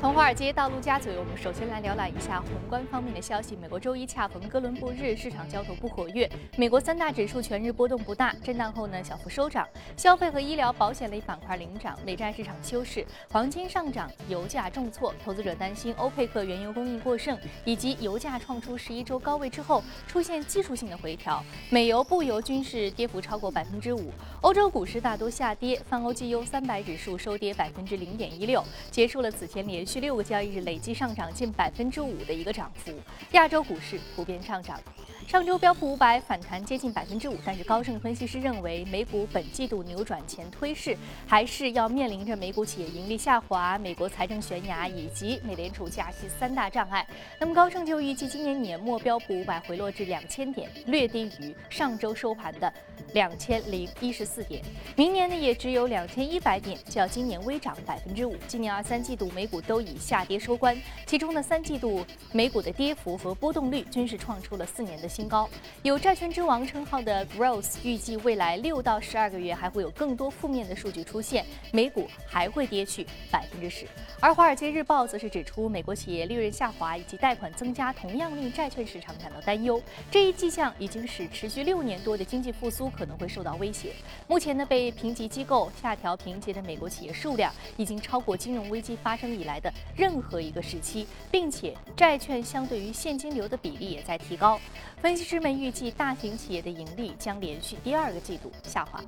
从华尔街到陆家嘴，我们首先来浏览一下宏观方面的消息。美国周一恰逢哥伦布日，市场交投不活跃。美国三大指数全日波动不大，震荡后呢小幅收涨。消费和医疗保险类板块领涨，美债市场休市。黄金上涨，油价重挫。投资者担心欧佩克原油供应过剩，以及油价创出十一周高位之后出现技术性的回调。美油、布油均是跌幅超过百分之五。欧洲股市大多下跌，泛欧 G U 三百指数收跌百分之零点一六，结束了此前连续六个交易日累计上涨近百分之五的一个涨幅。亚洲股市普遍上涨。上周标普五百反弹接近百分之五，但是高盛分析师认为，美股本季度扭转前推势，还是要面临着美股企业盈利下滑、美国财政悬崖以及美联储加息三大障碍。那么高盛就预计今年年末标普五百回落至两千点，略低于上周收盘的两千零一十四点。明年呢也只有两千一百点，较今年微涨百分之五。今年二三季度美股都以下跌收官，其中呢三季度美股的跌幅和波动率均是创出了四年的。新高，有债券之王称号的 Growth 预计未来六到十二个月还会有更多负面的数据出现，美股还会跌去百分之十。而《华尔街日报》则是指出，美国企业利润下滑以及贷款增加，同样令债券市场感到担忧。这一迹象已经使持续六年多的经济复苏可能会受到威胁。目前呢，被评级机构下调评级的美国企业数量已经超过金融危机发生以来的任何一个时期，并且债券相对于现金流的比例也在提高。分析师们预计，大型企业的盈利将连续第二个季度下滑。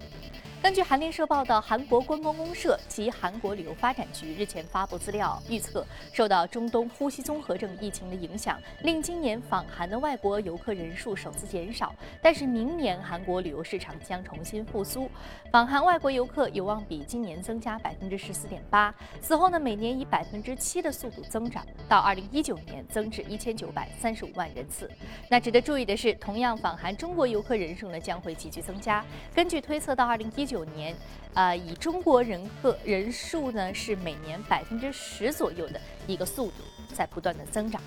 根据韩联社报道，韩国观光公社及韩国旅游发展局日前发布资料，预测受到中东呼吸综合症疫情的影响，令今年访韩的外国游客人数首次减少。但是明年韩国旅游市场将重新复苏，访韩外国游客有望比今年增加百分之十四点八。此后呢，每年以百分之七的速度增长，到二零一九年增至一千九百三十五万人次。那值得注意的是，同样访韩中国游客人数呢将会急剧增加。根据推测，到二零一九年，啊，以中国人个人数呢是每年百分之十左右的一个速度在不断的增长。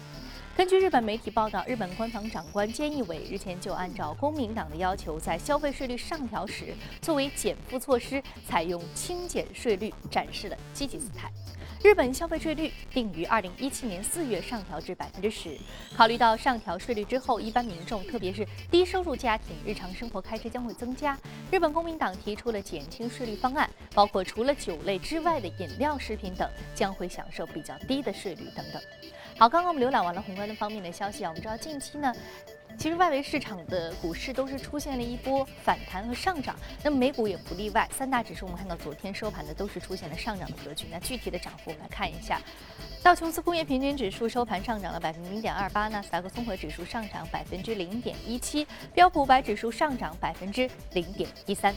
根据日本媒体报道，日本官房长官菅义伟日前就按照公民党的要求，在消费税率上调时作为减负措施，采用轻减税率，展示了积极姿态。日本消费税率定于二零一七年四月上调至百分之十。考虑到上调税率之后，一般民众，特别是低收入家庭，日常生活开支将会增加。日本公民党提出了减轻税率方案，包括除了酒类之外的饮料、食品等将会享受比较低的税率等等。好，刚刚我们浏览完了宏观的方面的消息啊，我们知道近期呢。其实外围市场的股市都是出现了一波反弹和上涨，那么美股也不例外。三大指数我们看到昨天收盘的都是出现了上涨的格局。那具体的涨幅我们来看一下，道琼斯工业平均指数收盘上涨了百分之零点二八，纳斯达克综合指数上涨百分之零点一七，标普五百指数上涨百分之零点一三。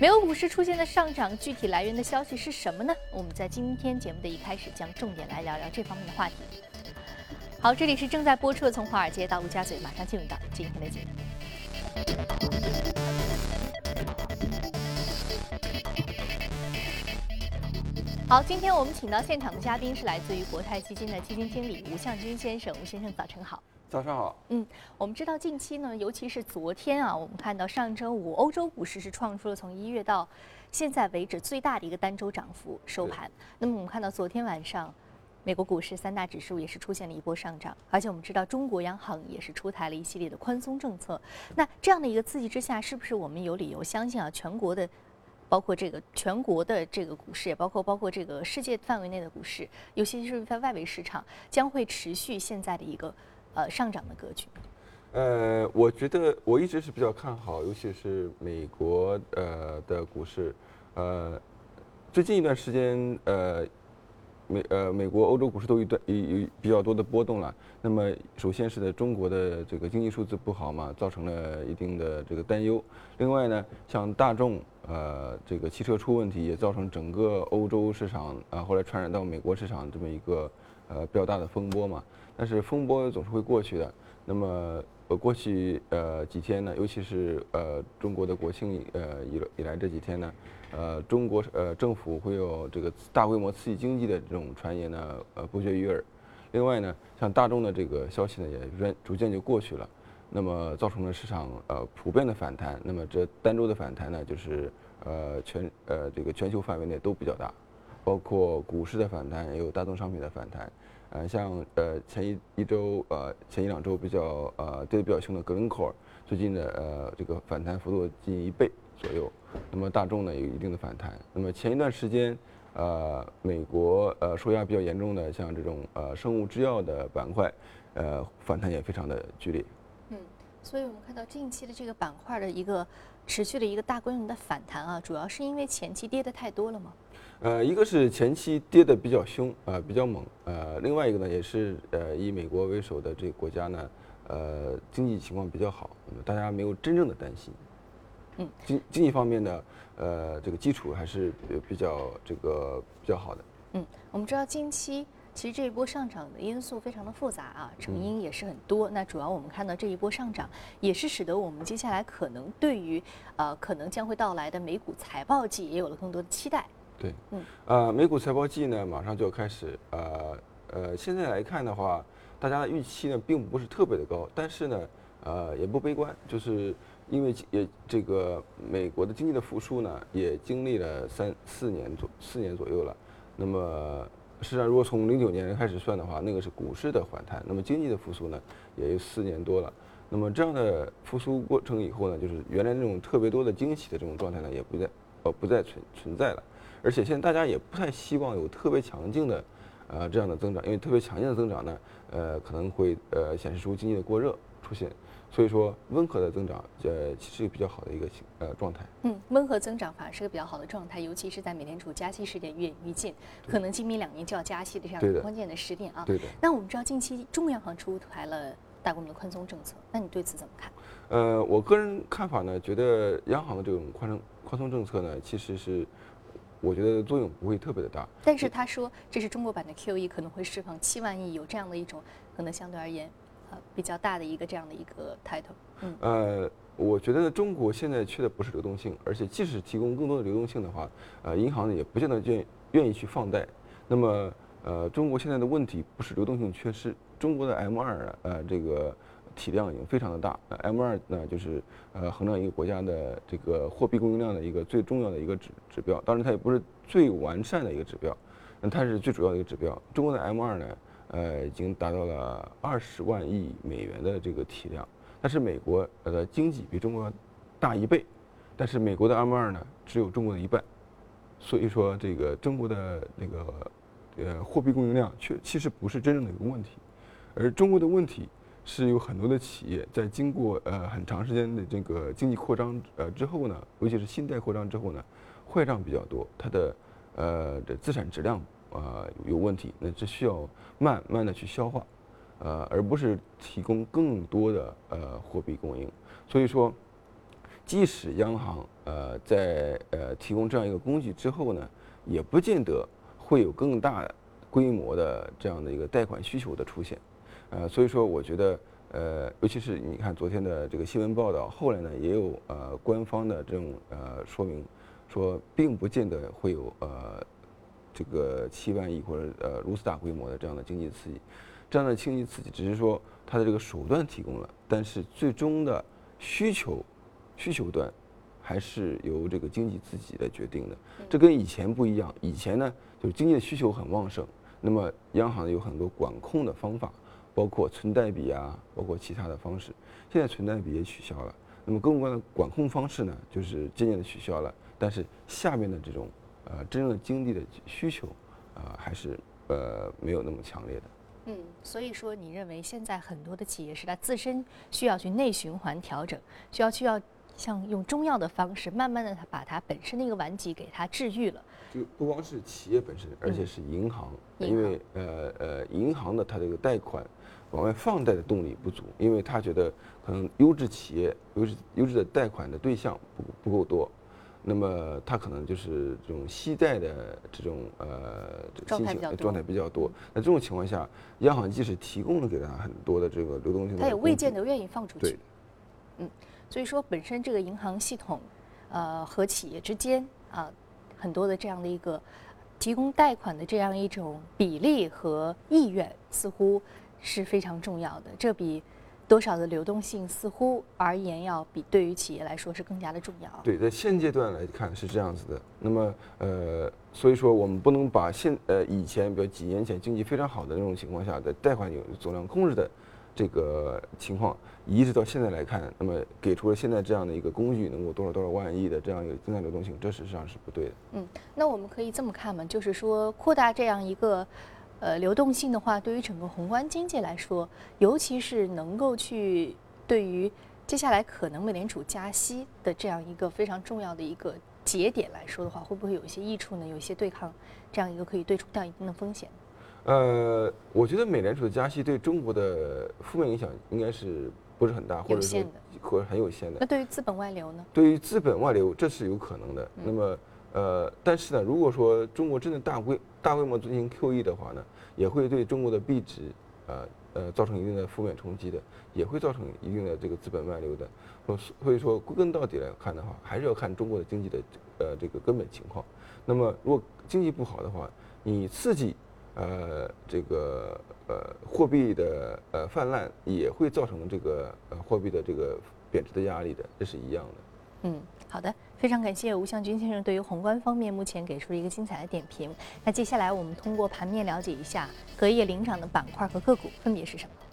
美国股市出现的上涨，具体来源的消息是什么呢？我们在今天节目的一开始将重点来聊聊这方面的话题。好，这里是正在播出的《从华尔街到陆家嘴》，马上进入到今天的节目。好，今天我们请到现场的嘉宾是来自于国泰基金的基金经理吴向军先生。吴先生，早晨好。早上好。嗯，我们知道近期呢，尤其是昨天啊，我们看到上周五欧洲股市是创出了从一月到现在为止最大的一个单周涨幅收盘。那么我们看到昨天晚上。美国股市三大指数也是出现了一波上涨，而且我们知道中国央行也是出台了一系列的宽松政策。那这样的一个刺激之下，是不是我们有理由相信啊，全国的，包括这个全国的这个股市，也包括包括这个世界范围内的股市，尤其是在外围市场，将会持续现在的一个呃上涨的格局？呃，我觉得我一直是比较看好，尤其是美国呃的股市，呃，最近一段时间呃。美呃，美国、欧洲股市都有段有有比较多的波动了。那么，首先是在中国的这个经济数字不好嘛，造成了一定的这个担忧。另外呢，像大众呃这个汽车出问题，也造成整个欧洲市场啊，后来传染到美国市场这么一个呃比较大的风波嘛。但是风波总是会过去的。那么呃过去呃几天呢，尤其是呃中国的国庆呃以以来这几天呢。呃，中国呃政府会有这个大规模刺激经济的这种传言呢，呃不绝于耳。另外呢，像大众的这个消息呢，也逐逐渐就过去了，那么造成了市场呃普遍的反弹。那么这单周的反弹呢，就是呃全呃这个全球范围内都比较大，包括股市的反弹，也有大宗商品的反弹。呃，像呃前一一周呃前一两周比较呃跌得比较凶的格林科尔，最近的呃这个反弹幅度近一倍左右。那么大众呢有一定的反弹。那么前一段时间，呃美国呃受压比较严重的像这种呃生物制药的板块，呃反弹也非常的剧烈。嗯，所以我们看到近期的这个板块的一个持续的一个大规模的反弹啊，主要是因为前期跌的太多了吗？呃，一个是前期跌的比较凶，呃，比较猛，呃，另外一个呢，也是呃，以美国为首的这个国家呢，呃，经济情况比较好，大家没有真正的担心。嗯，经经济方面呢，呃，这个基础还是比较这个比较好的。嗯，我们知道近期其实这一波上涨的因素非常的复杂啊，成因也是很多。那主要我们看到这一波上涨，也是使得我们接下来可能对于呃可能将会到来的美股财报季也有了更多的期待。对，嗯，呃，美股财报季呢，马上就要开始，呃，呃，现在来看的话，大家的预期呢，并不是特别的高，但是呢，呃，也不悲观，就是因为也这个美国的经济的复苏呢，也经历了三四年左四年左右了，那么实际上如果从零九年开始算的话，那个是股市的反弹，那么经济的复苏呢，也有四年多了，那么这样的复苏过程以后呢，就是原来那种特别多的惊喜的这种状态呢，也不再呃不再存存在了。而且现在大家也不太希望有特别强劲的，呃这样的增长，因为特别强劲的增长呢，呃可能会呃显示出经济的过热出现，所以说温和的增长，呃其实比较好的一个呃状态。嗯，温和增长反而是个比较好的状态，尤其是在美联储加息时点越演越近，可能今明两年就要加息的这样一个关键的时点啊。对的。那我们知道近期中央行出台了大规模的宽松政策，那你对此怎么看？呃，我个人看法呢，觉得央行的这种宽松宽松政策呢，其实是。我觉得作用不会特别的大，但是他说这是中国版的 QE，可能会释放七万亿，有这样的一种可能相对而言，比较大的一个这样的一个 title。嗯，呃，我觉得中国现在缺的不是流动性，而且即使提供更多的流动性的话，呃，银行呢也不见得愿愿意去放贷。那么，呃，中国现在的问题不是流动性缺失，中国的 M 二呃这个。体量已经非常的大那，M 二呢就是呃衡量一个国家的这个货币供应量的一个最重要的一个指指标，当然它也不是最完善的一个指标，那它是最主要的一个指标。中国的 M 二呢，呃已经达到了二十万亿美元的这个体量，但是美国的经济比中国大一倍，但是美国的 M 二呢只有中国的一半，所以说这个中国的那个呃货币供应量确其实不是真正的一个问题，而中国的问题。是有很多的企业在经过呃很长时间的这个经济扩张呃之后呢，尤其是信贷扩张之后呢，坏账比较多，它的呃的资产质量呃有问题，那这需要慢慢的去消化，呃而不是提供更多的呃货币供应。所以说，即使央行呃在呃提供这样一个工具之后呢，也不见得会有更大规模的这样的一个贷款需求的出现。呃，所以说我觉得，呃，尤其是你看昨天的这个新闻报道，后来呢也有呃官方的这种呃说明，说并不见得会有呃这个七万亿或者呃如此大规模的这样的经济刺激，这样的经济刺激只是说它的这个手段提供了，但是最终的需求需求端还是由这个经济自己来决定的，这跟以前不一样，以前呢就是经济的需求很旺盛，那么央行有很多管控的方法。包括存贷比啊，包括其他的方式，现在存贷比也取消了。那么各种各样的管控方式呢，就是渐渐的取消了。但是下面的这种呃真正的经济的需求啊，还是呃没有那么强烈的。嗯，所以说你认为现在很多的企业是它自身需要去内循环调整，需要需要像用中药的方式，慢慢的它把它本身的一个顽疾给它治愈了。就不光是企业本身，而且是银行，因为呃呃银行的它这个贷款。往外放贷的动力不足，因为他觉得可能优质企业、优质优质的贷款的对象不不够多，那么它可能就是这种息贷的这种呃状态比较状态比较多。那这种情况下，央行即使提供了给他很多的这个流动性，他也未见得愿意放出去。嗯，所以说本身这个银行系统，呃和企业之间啊很多的这样的一个提供贷款的这样一种比例和意愿，似乎。是非常重要的，这比多少的流动性似乎而言要比对于企业来说是更加的重要。对，在现阶段来看是这样子的。那么，呃，所以说我们不能把现呃以前比如几年前经济非常好的那种情况下的贷款有总量控制的这个情况，移植到现在来看，那么给出了现在这样的一个工具，能够多少多少万亿的这样一个增加流动性，这实际上是不对的。嗯，那我们可以这么看嘛，就是说扩大这样一个呃流动性的话，对于整个宏观经济来说，尤其是能够去对于接下来可能美联储加息的这样一个非常重要的一个节点来说的话，会不会有一些益处呢？有一些对抗这样一个可以对冲掉一定的风险？呃，我觉得美联储的加息对中国的负面影响应该是不是很大，或者是或者很有限的。那对于资本外流呢？对于资本外流，这是有可能的。那么，呃，但是呢，如果说中国真的大规大规模进行 QE 的话呢，也会对中国的币值，呃呃，造成一定的负面冲击的，也会造成一定的这个资本外流的。所以说，归根到底来看的话，还是要看中国的经济的呃这个根本情况。那么，如果经济不好的话，你刺激呃这个呃货币的呃泛滥，也会造成这个呃货币的这个贬值的压力的，这是一样的。嗯，好的，非常感谢吴向军先生对于宏观方面目前给出了一个精彩的点评。那接下来我们通过盘面了解一下隔夜领涨的板块和个股分别是什么。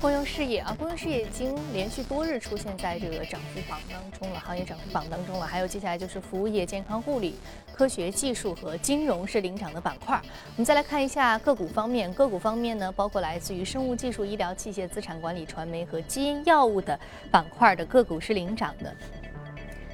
公用事业啊，公用事业已经连续多日出现在这个涨幅榜当中了，行业涨幅榜当中了。还有接下来就是服务业、健康护理、科学技术和金融是领涨的板块。我们再来看一下个股方面，个股方面呢，包括来自于生物技术、医疗器械、资产管理、传媒和基因药物的板块的个股是领涨的。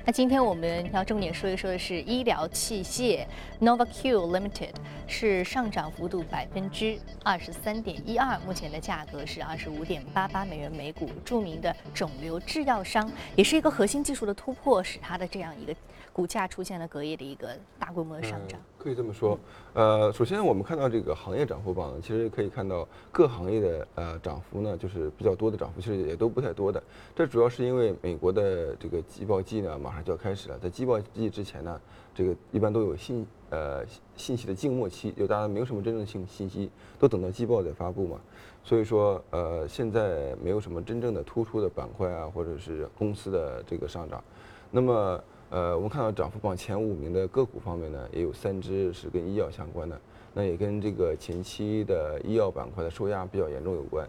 那今天我们要重点说一说的是医疗器械，NovaQ Limited 是上涨幅度百分之二十三点一二，目前的价格是二十五点八八美元每股。著名的肿瘤制药商，也是一个核心技术的突破，使它的这样一个。股价出现了隔夜的一个大规模的上涨，可以这么说。呃，首先我们看到这个行业涨幅榜，其实可以看到各行业的呃涨幅呢，就是比较多的涨幅，其实也都不太多的。这主要是因为美国的这个季报季呢马上就要开始了，在季报季之前呢，这个一般都有信呃信息的静默期，就大家没有什么真正性信息，都等到季报再发布嘛。所以说呃现在没有什么真正的突出的板块啊，或者是公司的这个上涨，那么。呃，我们看到涨幅榜前五名的个股方面呢，也有三只是跟医药相关的，那也跟这个前期的医药板块的受压比较严重有关。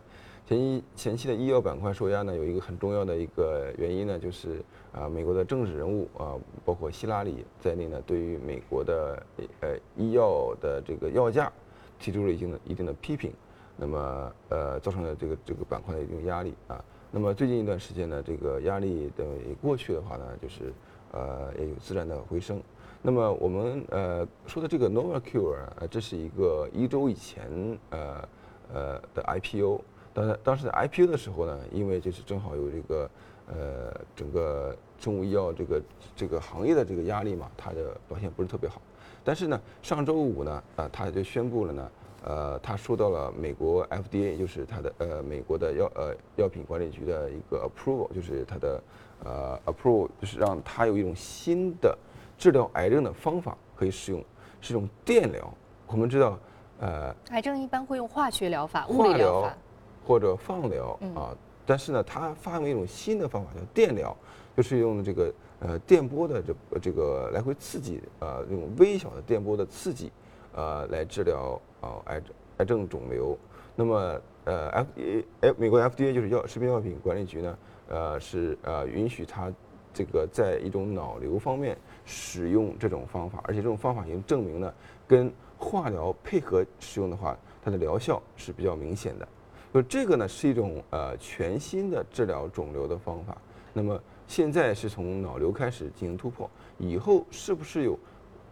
前一前期的医药板块受压呢，有一个很重要的一个原因呢，就是啊，美国的政治人物啊，包括希拉里在内呢，对于美国的呃医药的这个药价提出了一定的一定的批评，那么呃，造成了这个这个板块的一定压力啊。那么最近一段时间呢，这个压力的过去的话呢，就是。呃，也有自然的回升。那么我们呃说的这个 NovaQ 啊，这是一个一周以前呃呃的 IPO。当然，当时在 IPO 的时候呢，因为就是正好有这个呃整个生物医药这个这个行业的这个压力嘛，它的表现不是特别好。但是呢，上周五呢，啊，它就宣布了呢，呃，它收到了美国 FDA，就是它的呃美国的药呃药品管理局的一个 approval，就是它的。呃，approve 就是让它有一种新的治疗癌症的方法可以使用，是一种电疗。我们知道，呃，癌症一般会用化学疗法、物理疗法或者放疗啊。但是呢，它发明一种新的方法，叫电疗，就是用这个呃电波的这这个来回刺激，呃，这种微小的电波的刺激，呃，来治疗啊癌症癌症肿瘤。那么呃，FDA 哎，美国 FDA 就是药食品药品管理局呢。呃，是呃允许他这个在一种脑瘤方面使用这种方法，而且这种方法已经证明呢，跟化疗配合使用的话，它的疗效是比较明显的。就这个呢，是一种呃全新的治疗肿瘤的方法。那么现在是从脑瘤开始进行突破，以后是不是有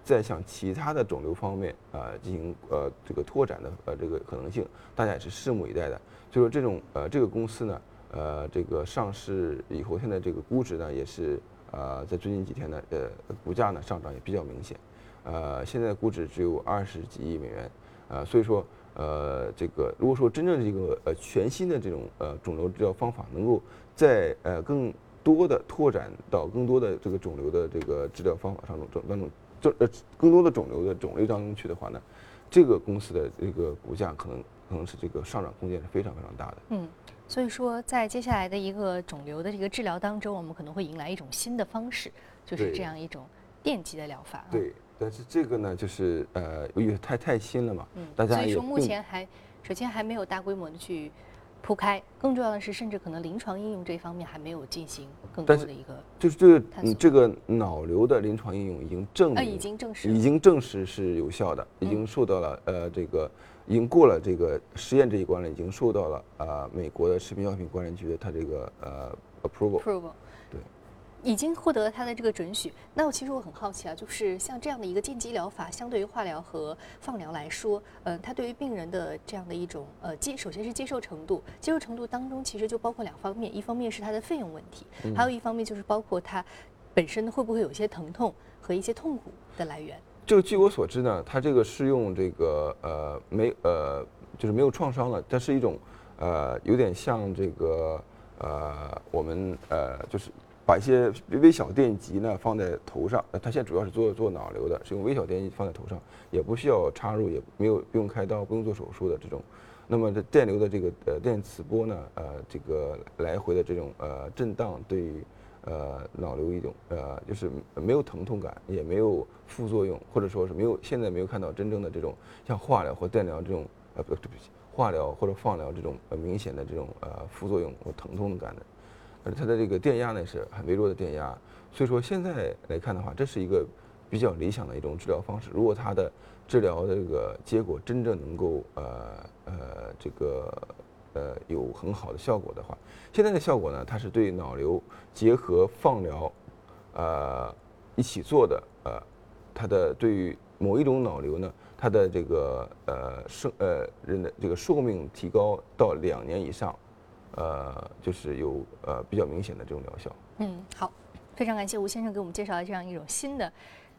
在向其他的肿瘤方面啊进行呃这个拓展的呃这个可能性？大家也是拭目以待的。就说这种呃这个公司呢。呃，这个上市以后，现在这个估值呢，也是呃，在最近几天呢，呃，股价呢上涨也比较明显，呃，现在估值只有二十几亿美元，呃，所以说，呃，这个如果说真正这个呃全新的这种呃肿瘤治疗方法，能够在呃更多的拓展到更多的这个肿瘤的这个治疗方法上中当中，这呃更多的肿瘤的种类当中去的话呢，这个公司的这个股价可能可能是这个上涨空间是非常非常大的。嗯。所以说，在接下来的一个肿瘤的这个治疗当中，我们可能会迎来一种新的方式，就是这样一种电极的疗法。对，但是这个呢，就是呃，由于太太新了嘛，嗯，大家所以说目前还首先还没有大规模的去铺开，更重要的是，甚至可能临床应用这方面还没有进行更多的一个。就是这个这个脑瘤的临床应用已经证明，已经证实，已经证实是有效的，已经受到了呃这个。已经过了这个实验这一关了，已经受到了啊美国的食品药品管理局的它这个呃 approval。approval。对，已经获得了它的这个准许。那我其实我很好奇啊，就是像这样的一个电击疗法，相对于化疗和放疗来说，嗯，它对于病人的这样的一种呃接，首先是接受程度，接受程度当中其实就包括两方面，一方面是它的费用问题，还有一方面就是包括它本身会不会有一些疼痛和一些痛苦的来源。就据我所知呢，它这个是用这个呃没呃就是没有创伤了，它是一种呃有点像这个呃我们呃就是把一些微小电极呢放在头上，呃它现在主要是做做脑瘤的，是用微小电极放在头上，也不需要插入，也没有不用开刀，不用做手术的这种。那么这电流的这个呃电磁波呢，呃这个来回的这种呃震荡对。呃，脑瘤一种，呃，就是没有疼痛感，也没有副作用，或者说是没有，现在没有看到真正的这种像化疗或电疗这种，呃，不，对不起，化疗或者放疗这种呃明显的这种呃副作用或疼痛的感的，而它的这个电压呢是很微弱的电压，所以说现在来看的话，这是一个比较理想的一种治疗方式。如果它的治疗的这个结果真正能够呃呃这个。呃，有很好的效果的话，现在的效果呢，它是对脑瘤结合放疗，呃，一起做的，呃，它的对于某一种脑瘤呢，它的这个呃生呃人的这个寿命提高到两年以上，呃，就是有呃比较明显的这种疗效。嗯，好，非常感谢吴先生给我们介绍了这样一种新的。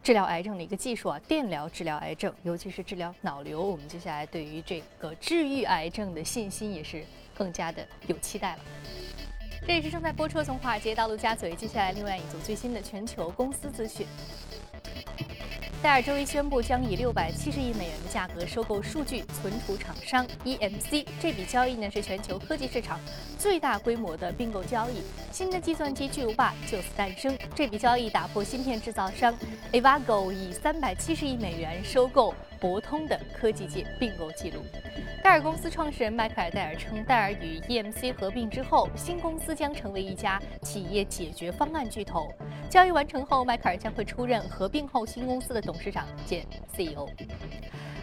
治疗癌症的一个技术啊，电疗治疗癌症，尤其是治疗脑瘤，我们接下来对于这个治愈癌症的信心也是更加的有期待了。这里是正在播出从华尔街到陆家嘴，接下来另外一组最新的全球公司资讯。戴尔周一宣布将以六百七十亿美元的价格收购数据存储厂商 EMC。这笔交易呢是全球科技市场最大规模的并购交易，新的计算机巨无霸就此诞生。这笔交易打破芯片制造商 Avago 以三百七十亿美元收购博通的科技界并购记录。戴尔公司创始人迈克尔·戴尔称，戴尔与 EMC 合并之后，新公司将成为一家企业解决方案巨头。交易完成后，迈克尔将会出任合并后新公司的董事长兼 CEO。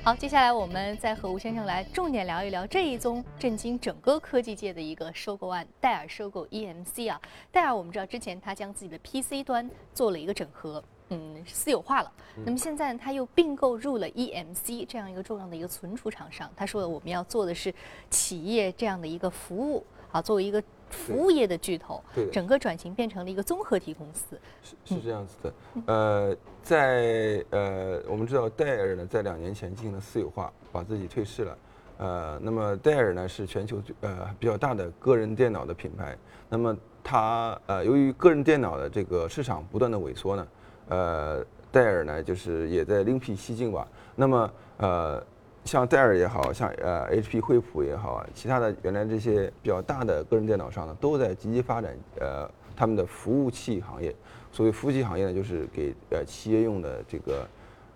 好，接下来我们再和吴先生来重点聊一聊这一宗震惊整个科技界的一个收购案——戴尔收购 EMC 啊。戴尔我们知道，之前他将自己的 PC 端做了一个整合。嗯，私有化了。那么现在他又并购入了 EMC 这样一个重要的一个存储厂商。他说了，我们要做的是企业这样的一个服务啊，作为一个服务业的巨头，整个转型变成了一个综合体公司。是是这样子的。呃，在呃，我们知道戴尔呢，在两年前进行了私有化，把自己退市了。呃，那么戴尔呢，是全球呃比较大的个人电脑的品牌。那么它呃，由于个人电脑的这个市场不断的萎缩呢。呃，戴尔呢，就是也在另辟蹊径吧。那么，呃，像戴尔也好像呃，HP、惠普也好啊，其他的原来这些比较大的个人电脑商呢，都在积极发展呃他们的服务器行业。所谓服务器行业呢，就是给呃企业用的这个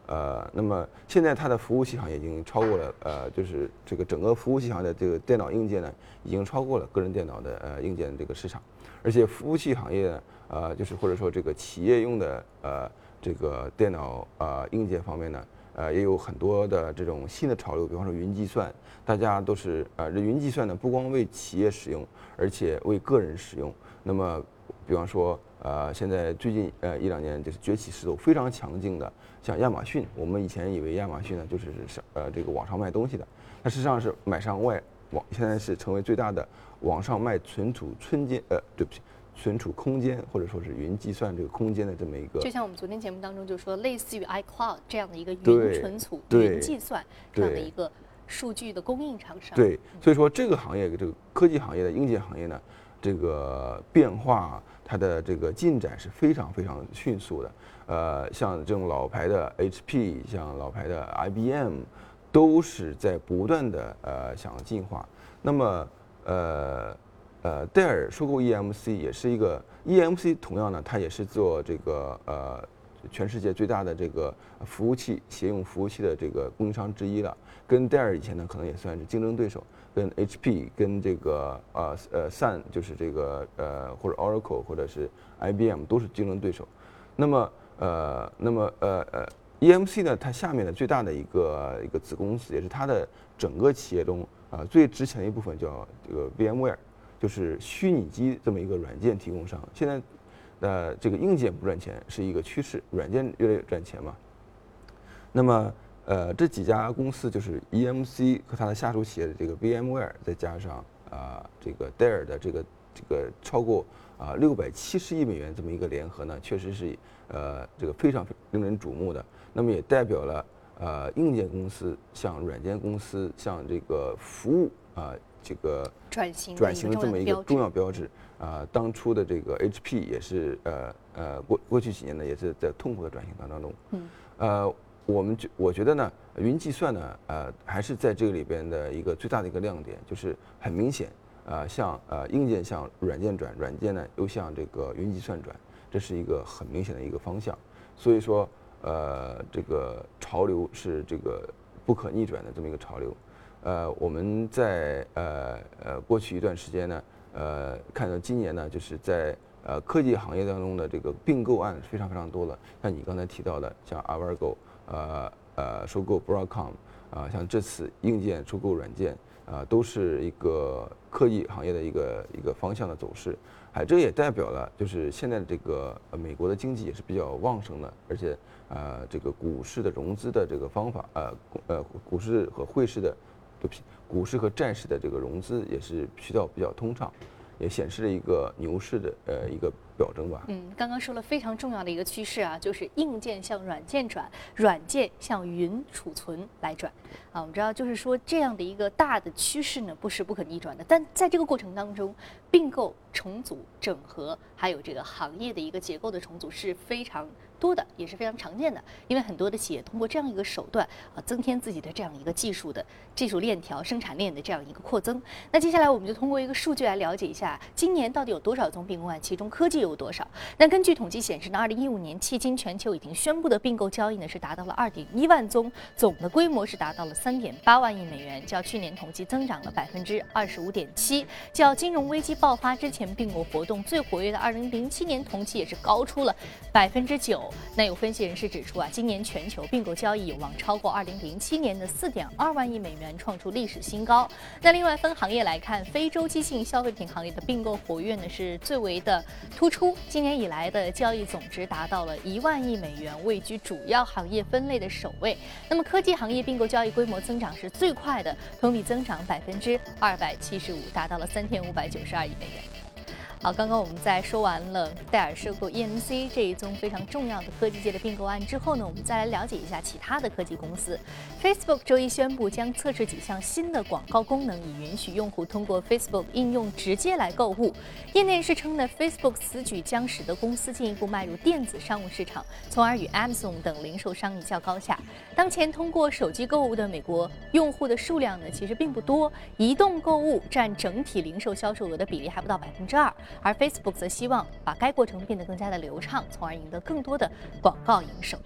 呃，那么现在它的服务器行业已经超过了呃，就是这个整个服务器行业的这个电脑硬件呢，已经超过了个人电脑的呃硬件这个市场。而且服务器行业呢。呃，就是或者说这个企业用的呃这个电脑呃硬件方面呢，呃也有很多的这种新的潮流，比方说云计算，大家都是呃这云计算呢不光为企业使用，而且为个人使用。那么，比方说呃现在最近呃一两年就是崛起势头非常强劲的，像亚马逊，我们以前以为亚马逊呢就是上呃这个网上卖东西的，那实际上是买上外网，现在是成为最大的网上卖存储春间呃对不起。存储空间或者说是云计算这个空间的这么一个，就像我们昨天节目当中就说，类似于 iCloud 这样的一个云存储、云计算这样的一个数据的供应厂商。对，所以说这个行业这个科技行业的硬件行业呢，这个变化它的这个进展是非常非常迅速的。呃，像这种老牌的 HP，像老牌的 IBM，都是在不断的呃想进化。那么呃。呃，戴尔收购 EMC 也是一个 EMC，同样呢，它也是做这个呃全世界最大的这个服务器协用服务器的这个供应商之一了。跟戴尔以前呢，可能也算是竞争对手。跟 HP、跟这个呃呃 Sun，就是这个呃或者 Oracle 或者是 IBM 都是竞争对手。那么呃那么呃呃 EMC 呢，它下面的最大的一个一个子公司，也是它的整个企业中啊最值钱的一部分，叫这个 VMware。就是虚拟机这么一个软件提供商，现在，呃，这个硬件不赚钱是一个趋势，软件越来越赚钱嘛。那么，呃，这几家公司就是 EMC 和它的下属企业的这个 VMware，再加上啊这个戴尔的这个这个超过啊六百七十亿美元这么一个联合呢，确实是呃这个非常令人瞩目的。那么也代表了呃硬件公司向软件公司向这个服务啊。这个转型转型的这么一个重要标志啊，当初的这个 HP 也是呃呃过过去几年呢也是在痛苦的转型当中。嗯。呃，我们觉我觉得呢，云计算呢呃还是在这个里边的一个最大的一个亮点，就是很明显啊，像呃硬件向软件转，软件呢又向这个云计算转，这是一个很明显的一个方向。所以说呃这个潮流是这个不可逆转的这么一个潮流。呃，我们在呃呃过去一段时间呢，呃，看到今年呢，就是在呃科技行业当中的这个并购案非常非常多了。像你刚才提到的，像 Avago，呃呃收购 Broadcom，啊，像这次硬件收购软件，啊，都是一个科技行业的一个一个方向的走势。哎，这也代表了就是现在的这个美国的经济也是比较旺盛的，而且呃这个股市的融资的这个方法，呃呃股市和汇市的。股市和债市的这个融资也是渠道比较通畅，也显示了一个牛市的呃一个表征吧。嗯，刚刚说了非常重要的一个趋势啊，就是硬件向软件转，软件向云储存来转。啊，我们知道就是说这样的一个大的趋势呢，不是不可逆转的。但在这个过程当中，并购、重组、整合，还有这个行业的一个结构的重组是非常。多的也是非常常见的，因为很多的企业通过这样一个手段啊，增添自己的这样一个技术的技术链条、生产链的这样一个扩增。那接下来我们就通过一个数据来了解一下，今年到底有多少宗并购案，其中科技有多少？那根据统计显示呢，二零一五年迄今全球已经宣布的并购交易呢是达到了二点一万宗，总的规模是达到了三点八万亿美元，较去年同期增长了百分之二十五点七，较金融危机爆发之前并购活动最活跃的二零零七年同期也是高出了百分之九。那有分析人士指出啊，今年全球并购交易有望超过2007年的4.2万亿美元，创出历史新高。那另外分行业来看，非周期性消费品行业的并购活跃呢是最为的突出，今年以来的交易总值达到了一万亿美元，位居主要行业分类的首位。那么科技行业并购交易规模增长是最快的，同比增长百分之二百七十五，达到了三千五百九十二亿美元。好，刚刚我们在说完了戴尔收购 EMC 这一宗非常重要的科技界的并购案之后呢，我们再来了解一下其他的科技公司。Facebook 周一宣布将测试几项新的广告功能，以允许用户通过 Facebook 应用直接来购物。业内人士称呢，Facebook 此举将使得公司进一步迈入电子商务市场，从而与 Amazon 等零售商一较高下。当前通过手机购物的美国用户的数量呢，其实并不多，移动购物占整体零售销售额的比例还不到百分之二。而 Facebook 则希望把该过程变得更加的流畅，从而赢得更多的广告营收。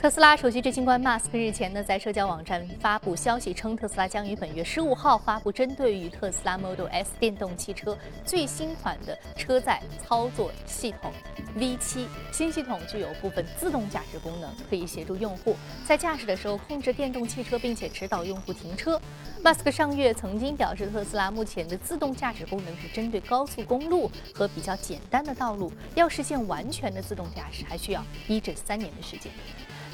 特斯拉首席执行官马斯克日前呢，在社交网站发布消息称，特斯拉将于本月十五号发布针对于特斯拉 Model S 电动汽车最新款的车载操作系统 V7。新系统具有部分自动驾驶功能，可以协助用户在驾驶的时候控制电动汽车，并且指导用户停车。马斯克上月曾经表示，特斯拉目前的自动驾驶功能是针对高速公路和比较简单的道路，要实现完全的自动驾驶，还需要一至三年的时间。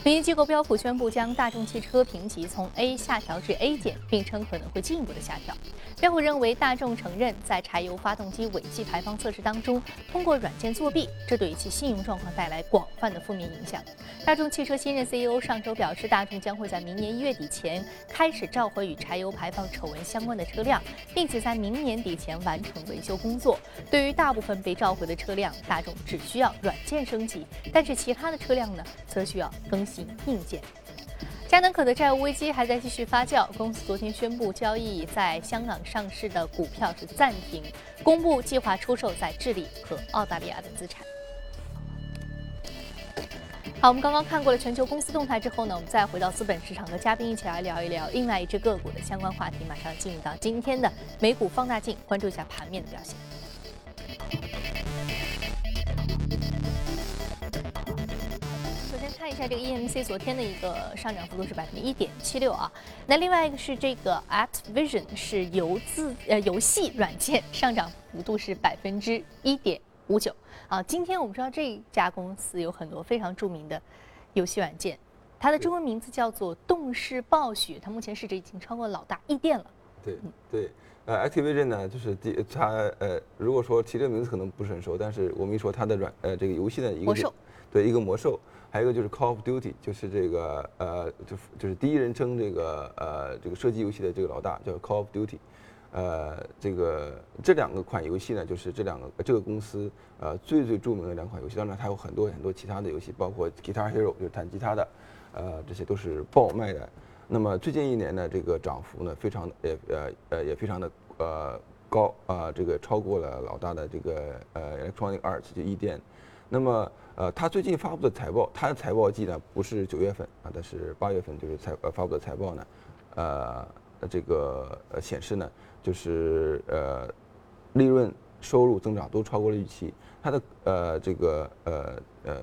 评级机构标普宣布将大众汽车评级从 A 下调至 A 减，并称可能会进一步的下调。标普认为，大众承认在柴油发动机尾气排放测试当中通过软件作弊，这对其信用状况带来广泛的负面影响。大众汽车新任 CEO 上周表示，大众将会在明年一月底前开始召回与柴油排放丑闻相关的车辆，并且在明年底前完成维修工作。对于大部分被召回的车辆，大众只需要软件升级，但是其他的车辆呢，则需要更新硬件。佳能可的债务危机还在继续发酵，公司昨天宣布交易在香港上市的股票是暂停，公布计划出售在智利和澳大利亚的资产。好，我们刚刚看过了全球公司动态之后呢，我们再回到资本市场，和嘉宾一起来聊一聊另外一只个股的相关话题。马上进入到今天的美股放大镜，关注一下盘面的表现。看一下这个 EMC 昨天的一个上涨幅度是百分之一点七六啊。那另外一个是这个 Activision 是游自呃游戏软件上涨幅度是百分之一点五九啊。今天我们知道这家公司有很多非常著名的游戏软件，它的中文名字叫做动视暴雪，它目前市值已经超过老大易电了。对对，呃，Activision 呢，就是第它呃，如果说提这个名字可能不是很熟，但是我们一说它的软呃这个游戏的一个魔兽，对一个魔兽，还有一个就是 Call of Duty，就是这个呃就就是第一人称这个呃这个射击游戏的这个老大叫 Call of Duty，呃这个这两个款游戏呢，就是这两个这个公司呃最最著名的两款游戏，当然它有很多很多其他的游戏，包括 Guitar Hero 就是弹吉他的，呃这些都是爆卖的。那么最近一年呢，这个涨幅呢，非常也呃呃也非常的呃高啊，这个超过了老大的这个呃 Electronic Arts 就 e 电。那么呃，它最近发布的财报，它的财报季呢不是九月份啊，但是八月份就是财呃发布的财报呢，呃这个呃显示呢，就是呃利润收入增长都超过了预期。它的呃这个呃呃。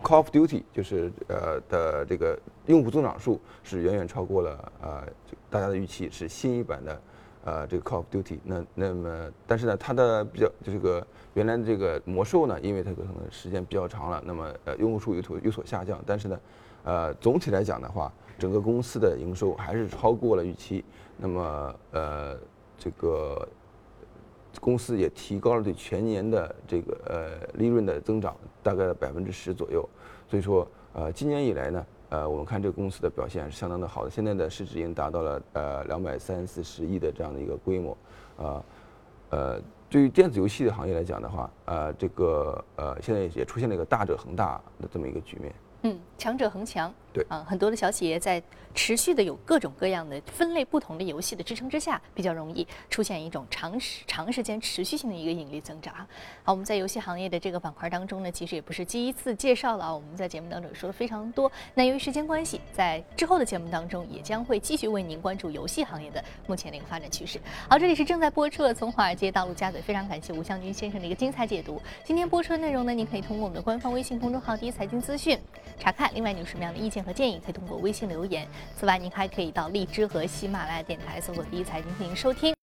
Call of Duty 就是呃的这个用户增长数是远远超过了呃大家的预期，是新一版的呃这个 Call of Duty。那那么但是呢，它的比较就这个原来的这个魔兽呢，因为它可能时间比较长了，那么呃用户数有所有所下降。但是呢，呃总体来讲的话，整个公司的营收还是超过了预期。那么呃这个。公司也提高了对全年的这个呃利润的增长，大概百分之十左右。所以说，呃，今年以来呢，呃，我们看这个公司的表现是相当的好的。现在的市值已经达到了呃两百三四十亿的这样的一个规模，呃，呃，对于电子游戏的行业来讲的话，呃，这个呃现在也出现了一个大者恒大的这么一个局面。嗯，强者恒强。啊，很多的小企业在持续的有各种各样的分类不同的游戏的支撑之下，比较容易出现一种长时长时间持续性的一个盈利增长。好，我们在游戏行业的这个板块当中呢，其实也不是第一次介绍了啊，我们在节目当中也说了非常多。那由于时间关系，在之后的节目当中也将会继续为您关注游戏行业的目前的一个发展趋势。好，这里是正在播出的《从华尔街到陆家嘴》，非常感谢吴向军先生的一个精彩解读。今天播出的内容呢，您可以通过我们的官方微信公众号“第一财经资讯”查看。另外，你有什么样的意见和建议，可以通过微信留言。此外，您还可以到荔枝和喜马拉雅电台搜索“第一财经”进行收听。